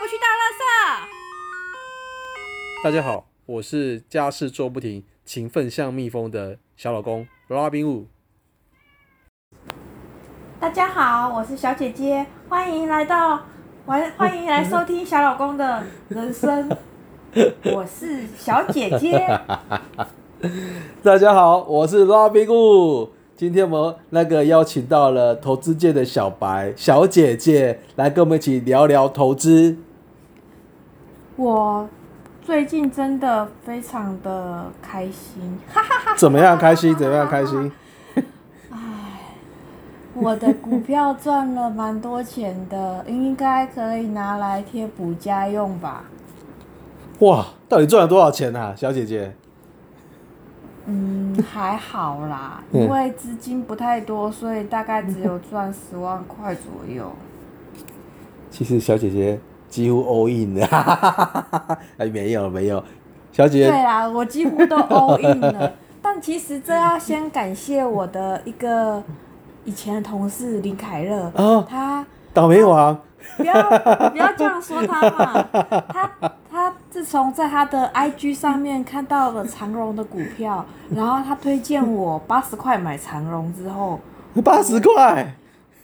不去大垃圾？大家好，我是家事做不停、勤奋像蜜蜂的小老公罗宾武。大家好，我是小姐姐，欢迎来到欢欢迎来收听小老公的人生。我是小姐姐，大家好，我是罗宾武。今天我们那个邀请到了投资界的小白小姐姐来跟我们一起聊聊投资。我最近真的非常的开心，哈哈哈。怎么样开心？怎么样开心？我的股票赚了蛮多钱的，应该可以拿来贴补家用吧？哇，到底赚了多少钱啊，小姐姐？嗯，还好啦，因为资金不太多，所以大概只有赚十万块左右。其实小姐姐几乎 all in 了，哎，没有没有，小姐姐。对啦，我几乎都 all in 了，但其实这要先感谢我的一个。以前的同事林凯乐，他倒霉王，不要不要这样说他嘛。他他自从在他的 IG 上面看到了长荣的股票，然后他推荐我八十块买长荣之后，八十块，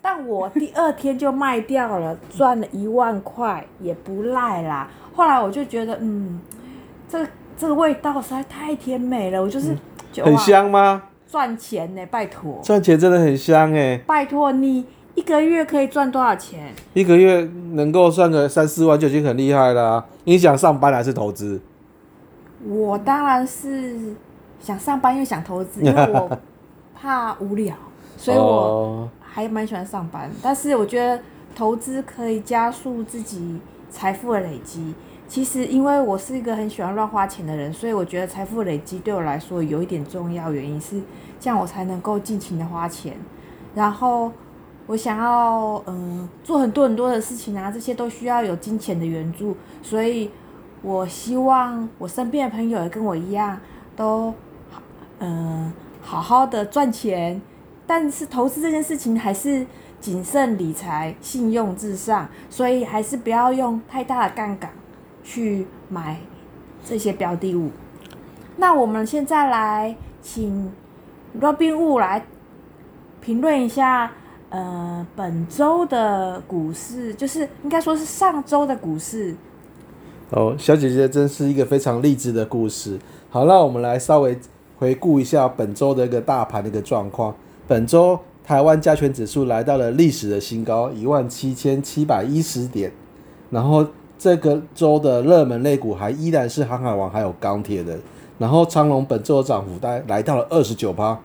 但我第二天就卖掉了，赚了一万块也不赖啦。后来我就觉得，嗯，这这个味道实在太甜美了，我就是很香吗？赚钱呢，拜托！赚钱真的很香哎！拜托你一个月可以赚多少钱？一个月能够赚个三四万就已经很厉害了。你想上班还是投资？我当然是想上班又想投资，因为我 怕无聊，所以我还蛮喜欢上班。但是我觉得投资可以加速自己财富的累积。其实，因为我是一个很喜欢乱花钱的人，所以我觉得财富累积对我来说有一点重要。原因是这样，我才能够尽情的花钱。然后，我想要嗯做很多很多的事情啊，这些都需要有金钱的援助。所以，我希望我身边的朋友也跟我一样，都嗯好好的赚钱。但是，投资这件事情还是谨慎理财，信用至上，所以还是不要用太大的杠杆。去买这些标的物。那我们现在来请 Robin Wu 来评论一下，呃，本周的股市，就是应该说是上周的股市。哦，小姐姐真是一个非常励志的故事。好，那我们来稍微回顾一下本周的一个大盘的一个状况。本周台湾加权指数来到了历史的新高，一万七千七百一十点，然后。这个周的热门类股还依然是航海王，还有钢铁人。然后长隆本周的涨幅大概来到了二十九趴，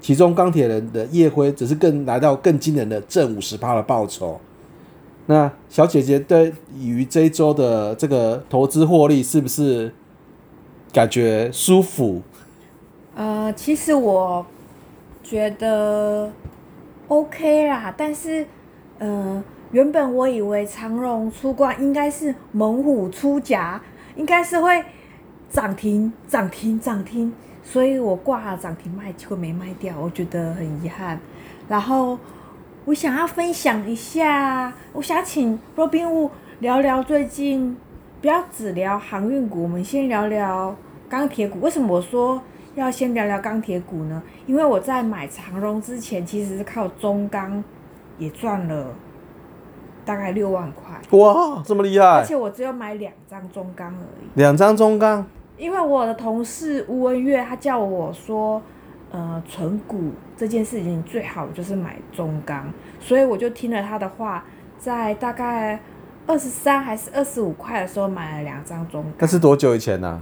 其中钢铁人的夜辉只是更来到更惊人的正五十趴的报酬。那小姐姐对于这一周的这个投资获利是不是感觉舒服？呃，其实我觉得 OK 啦，但是，嗯。原本我以为长荣出关应该是猛虎出闸，应该是会涨停、涨停、涨停，所以我挂了涨停卖，结果没卖掉，我觉得很遗憾。然后我想要分享一下，我想请罗宾物聊聊最近，不要只聊航运股，我们先聊聊钢铁股。为什么我说要先聊聊钢铁股呢？因为我在买长荣之前，其实是靠中钢也赚了。大概六万块，哇，这么厉害！而且我只有买两张中钢而已。两张中钢，因为我的同事吴文月他叫我说，呃，存股这件事情最好就是买中钢，所以我就听了他的话，在大概二十三还是二十五块的时候买了两张中钢。那是多久以前呢？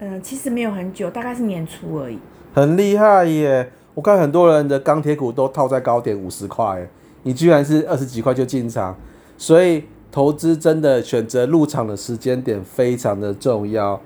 嗯，其实没有很久，大概是年初而已。很厉害耶！我看很多人的钢铁股都套在高点五十块，你居然是二十几块就进场。所以投资真的选择入场的时间点非常的重要。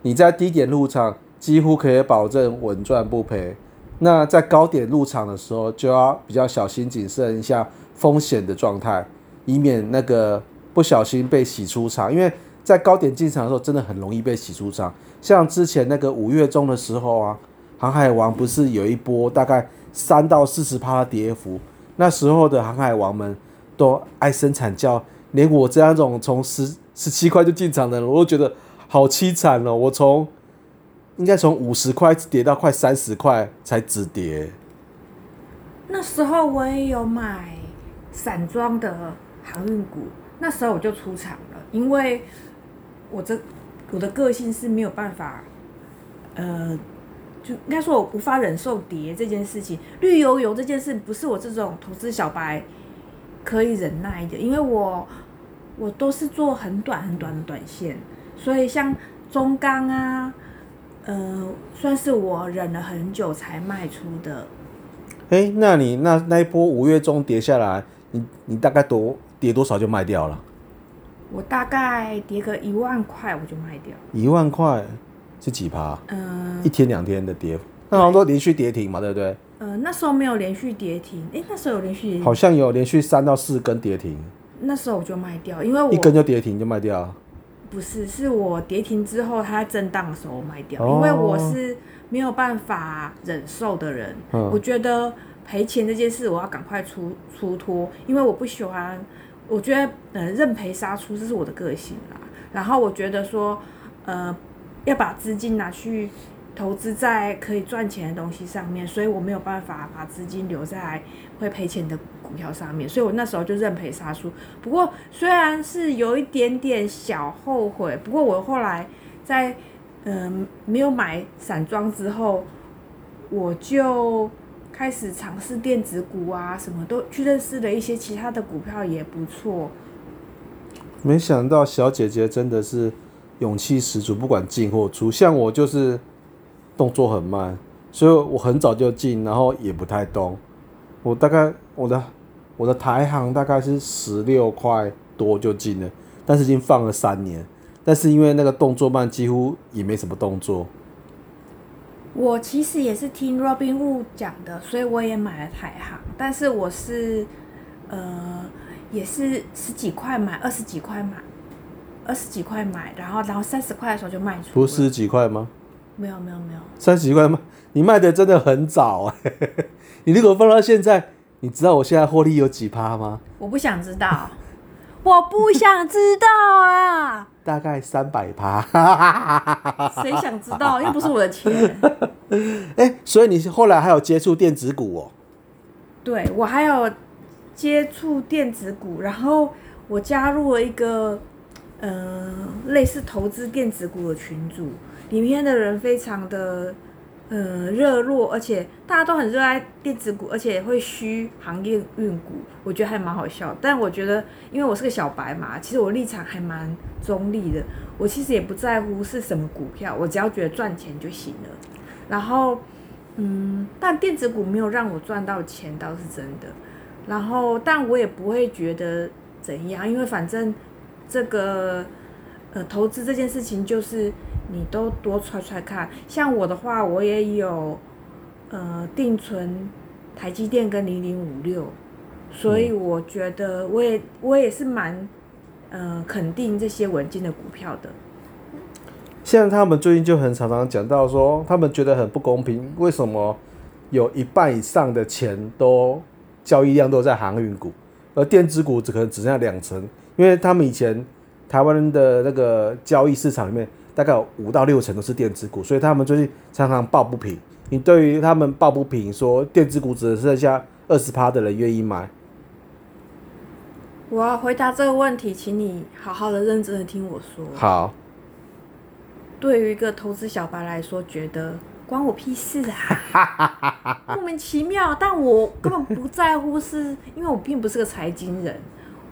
你在低点入场，几乎可以保证稳赚不赔。那在高点入场的时候，就要比较小心谨慎一下风险的状态，以免那个不小心被洗出场。因为在高点进场的时候，真的很容易被洗出场。像之前那个五月中的时候啊，航海王不是有一波大概三到四十趴的跌幅，那时候的航海王们。都爱生惨叫，连我这样种从十十七块就进场的人，我都觉得好凄惨哦。我从应该从五十块跌到快三十块才止跌。那时候我也有买散装的航运股，那时候我就出场了，因为我这我的个性是没有办法，呃，就应该说我无法忍受跌这件事情，绿油油这件事不是我这种投资小白可以忍耐的，因为我我都是做很短很短的短线，所以像中钢啊，呃，算是我忍了很久才卖出的。哎，那你那那一波五月中跌下来，你你大概多跌多少就卖掉了？我大概跌个一万块我就卖掉。一万块是几趴？嗯、一天两天的跌，那好像都连续跌停嘛，对不对？呃，那时候没有连续跌停，诶，那时候有连续跌停，好像有连续三到四根跌停，那时候我就卖掉，因为我一根就跌停就卖掉。不是，是我跌停之后它在震荡的时候卖掉，哦因为我是没有办法忍受的人，嗯我觉得赔钱这件事我要赶快出出脱，因为我不喜欢，我觉得呃认赔杀出这是我的个性啦，然后我觉得说呃要把资金拿去。投资在可以赚钱的东西上面，所以我没有办法把资金留在会赔钱的股票上面，所以我那时候就认赔杀出。不过虽然是有一点点小后悔，不过我后来在嗯、没有买散装之后，我就开始尝试电子股啊，什么都去认识了一些其他的股票也不错。没想到小姐姐真的是勇气十足，不管进或出。像我就是动作很慢，所以我很早就进，然后也不太动。我大概我的我的台行大概是十六块多就进了，但是已经放了三年。但是因为那个动作慢，几乎也没什么动作。我其实也是听 Robin Wood 讲的，所以我也买了台行，但是我是呃也是十几块买，二十几块买，二十几块买，然后然后三十块的时候就卖出。不是十？几块吗？没有没有没有，三十几块吗？你卖的真的很早哎、你如果放到现在，你知道我现在获利有几趴吗？我不想知道，我不想知道啊！大概三百趴。谁想知道？又不是我的钱。哎、所以你后来还有接触电子股哦？对我还有接触电子股，然后我加入了一个呃类似投资电子股的群组，里面的人非常的呃热络，而且大家都很热爱电子股，而且会虚行业运股，我觉得还蛮好笑。但我觉得，因为我是个小白嘛，其实我立场还蛮中立的，我其实也不在乎是什么股票，我只要觉得赚钱就行了。然后，嗯，但电子股没有让我赚到钱，倒是真的。然后，但我也不会觉得怎样，因为反正这个呃投资这件事情就是你都多揣揣看。像我的话，我也有呃定存台积电跟零零五六，所以我觉得我也我也是蛮呃肯定这些稳健的股票的。现在他们最近就很常常讲到说，他们觉得很不公平，为什么有一半以上的钱都交易量都在航运股，而电子股只可能只剩下两成，因为他们以前台湾的那个交易市场里面大概有五到六成都是电子股，所以他们最近常常抱不平。你对于他们抱不平，说电子股只剩下二十趴的人愿意买，我要回答这个问题，请你好好的、认真的听我说。好，对于一个投资小白来说，觉得关我屁事啊，莫名其妙。但我根本不在乎是，因为我并不是个财经人，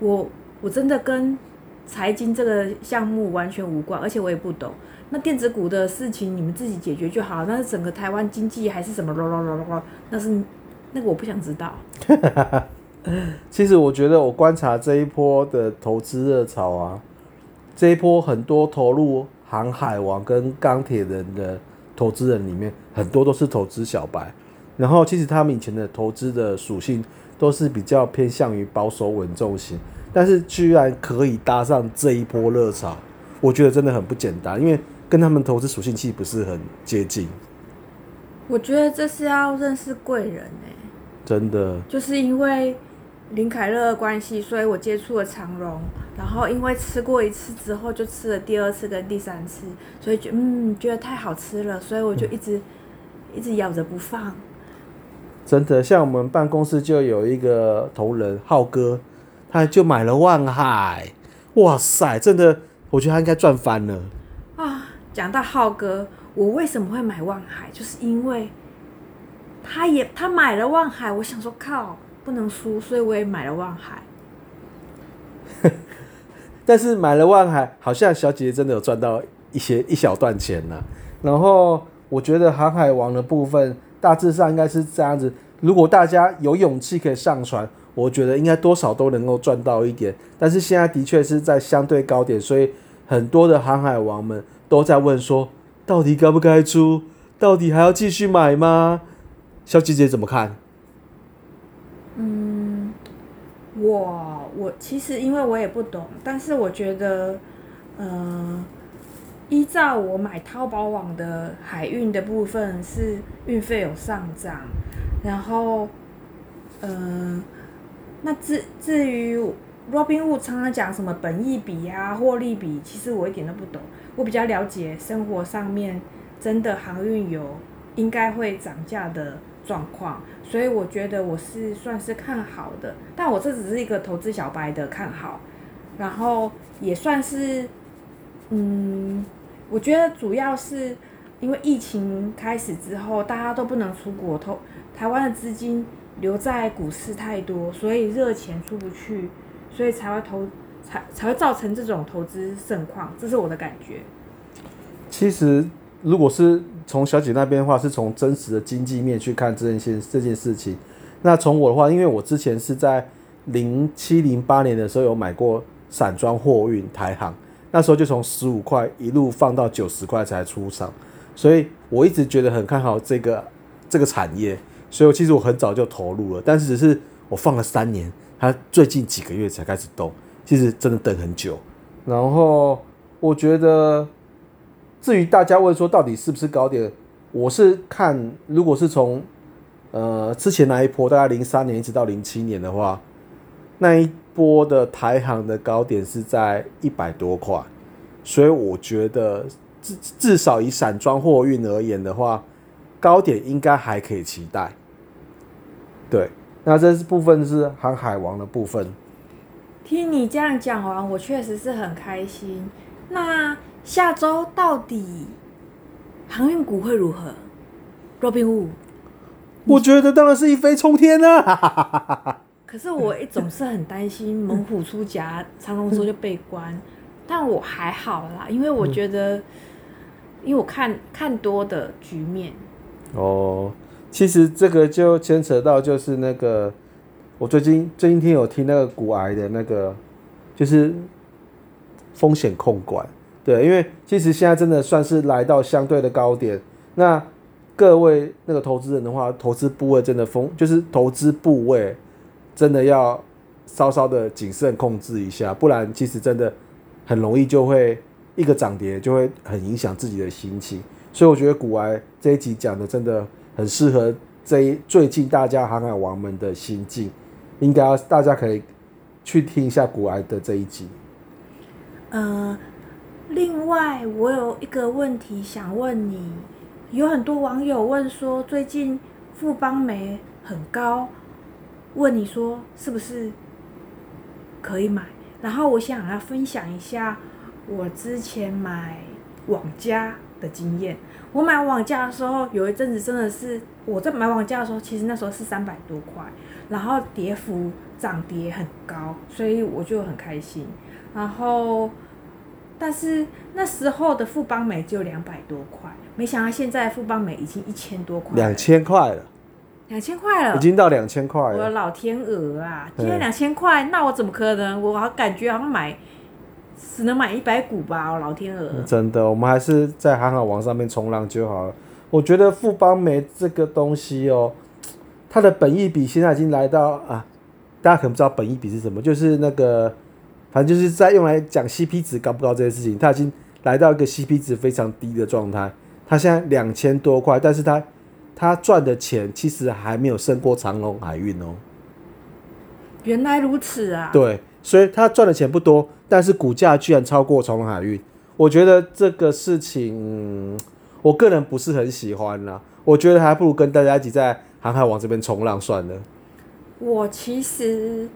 我我真的跟财经这个项目完全无关，而且我也不懂。那电子股的事情你们自己解决就好，那是整个台湾经济还是什么咯咯咯咯，那是那个我不想知道。其实我觉得我观察这一波的投资热潮啊，这一波很多投入航海王跟钢铁人的投资人里面，很多都是投资小白。然后其实他们以前的投资的属性都是比较偏向于保守稳重型，但是居然可以搭上这一波热潮，我觉得真的很不简单，因为跟他们投资属性其实不是很接近，我觉得这是要认识贵人哎、真的。就是因为，林凯乐的关系，所以我接触了长荣，然后因为吃过一次之后，就吃了第二次跟第三次，所以觉嗯觉得太好吃了，所以我就一直、一直咬着不放。真的，像我们办公室就有一个同仁浩哥，他就买了万海，哇塞，真的，我觉得他应该赚翻了。啊，讲到浩哥，我为什么会买万海，就是因为他也他买了万海，我想说靠，不能输，所以我也买了万海。但是买了万海，好像小姐姐真的有赚到一些一小段钱呢。然后我觉得航海王的部分大致上应该是这样子。如果大家有勇气可以上船，我觉得应该多少都能够赚到一点。但是现在的确是在相对高点，所以很多的航海王们都在问说，到底该不该出？到底还要继续买吗？小姐姐怎么看？嗯，我我其实因为我也不懂，但是我觉得，呃，依照我买淘宝网的海运的部分是运费有上涨，然后，嗯，那至至于 Robinhood 常常讲什么本益比啊、获利比，其实我一点都不懂。我比较了解生活上面真的航运有应该会涨价的状况，所以我觉得我是算是看好的。但我这只是一个投资小白的看好，然后也算是，嗯，我觉得主要是因为疫情开始之后，大家都不能出国，投台湾的资金留在股市太多，所以热钱出不去，所以才会投才才会造成这种投资盛况，这是我的感觉。其实，如果是从小姐那边的话，是从真实的经济面去看这件事这件事情。那从我的话，因为我之前是在零七零八年的时候有买过散装货运台航，那时候就从十五块一路放到九十块才出场，所以我一直觉得很看好这个这个产业，所以我其实我很早就投入了，但是只是我放了三年，它最近几个月才开始动，其实真的等很久。然后我觉得。至于大家问说到底是不是高点，我是看如果是从呃之前那一波，大概零三年一直到零七年的话，那一波的台航的高点是在一百多块，所以我觉得至至少以散装货运而言的话，高点应该还可以期待。对，那这是部分是航海王的部分。听你这样讲完，我确实是很开心。那。下周到底航运股会如何？Robinhood，我觉得当然是一飞冲天啊！可是我总是很担心猛虎出夹，长龙说就被关。但我还好啦，因为我觉得，因为我看看多的局面。哦，其实这个就牵扯到就是那个，我最近最近听有听那个股癌的那个，就是风险控管。对，因为其实现在真的算是来到相对的高点。那各位那个投资人的话，投资部位真的风，就是投资部位真的要稍稍的谨慎控制一下，不然其实真的很容易就会一个涨跌就会很影响自己的心情。所以我觉得股癌这一集讲的真的很适合这一最近大家航海王们的心境，应该要大家可以去听一下古埃的这一集。嗯。另外，我有一个问题想问你，有很多网友问说，最近富邦煤很高，问你说是不是可以买？然后我想要分享一下我之前买网家的经验。我买网价的时候，有一阵子真的是我在买网价的时候，其实那时候是三百多块，然后跌幅涨跌很高，所以我就很开心。然后。但是那时候的富邦美只有两百多块，没想到现在富邦美已经一千多块，两千块了，两千块了，已经到两千块了。我的老天鹅啊，今天两千块，那我怎么可能？我好感觉好像买只能买一百股吧，我老天鹅。真的，我们还是在航海王上面冲浪就好了。我觉得富邦梅这个东西哦，它的本益比现在已经来到啊，大家可能不知道本益比是什么，就是那个。反正就是在用来讲 CP 值高不高这件事情，它已经来到一个 CP 值非常低的状态。它现在两千多块，但是它它赚的钱其实还没有胜过长隆海运哦。原来如此啊！对，所以他赚的钱不多，但是股价居然超过长隆海运。我觉得这个事情，我个人不是很喜欢啦。我觉得还不如跟大家一起在航海王这边冲浪算了。我其实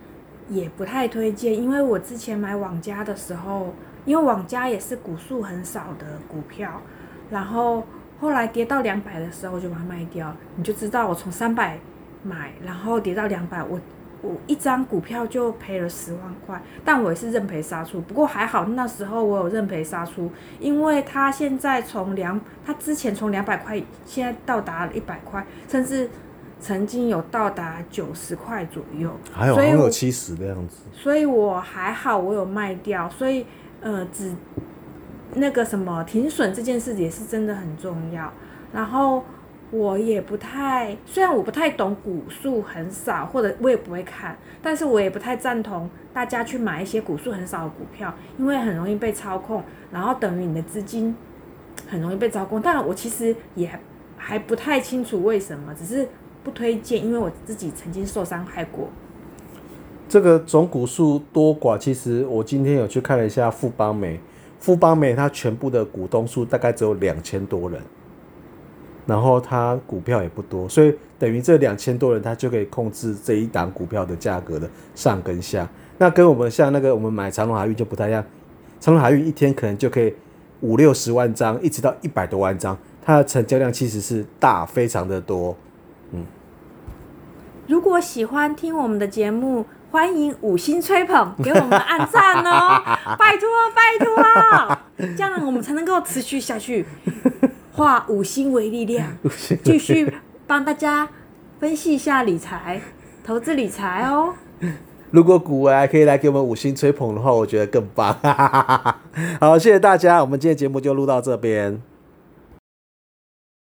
也不太推荐，因为我之前买网家的时候，因为网家也是股数很少的股票，然后后来跌到两百的时候我就把它卖掉，你就知道我从三百买，然后跌到两百，我我一张股票就赔了十万块，但我也是认赔杀出。不过还好那时候我有认赔杀出，因为它现在从两，它之前从两百块，现在到达了一百块，甚至曾经有到达九十块左右。还有好所以我像有七十的样子。所以我还好，我有卖掉，所以呃，只那个什么停损这件事也是真的很重要。然后我也不太，虽然我不太懂股数很少，或者我也不会看，但是我也不太赞同大家去买一些股数很少的股票，因为很容易被操控，然后等于你的资金很容易被操控。但我其实也还不太清楚为什么，只是不推荐，因为我自己曾经受伤害过。这个总股数多寡，其实我今天有去看了一下富邦美，富邦美它全部的股东数大概只有两千多人，然后它股票也不多，所以等于这两千多人他就可以控制这一档股票的价格的上跟下。那跟我们像那个我们买长隆海运就不太一样，长隆海运一天可能就可以五六十万张，一直到一百多万张，它的成交量其实是大，非常的多。嗯如果喜欢听我们的节目，欢迎五星吹捧，给我们按赞哦，拜托拜托，这样我们才能够持续下去，化 五星为力量，继续帮大家分析一下理财、投资理财哦。如果股癌还可以来给我们五星吹捧的话，我觉得更棒。好，谢谢大家，我们今天节目就录到这边。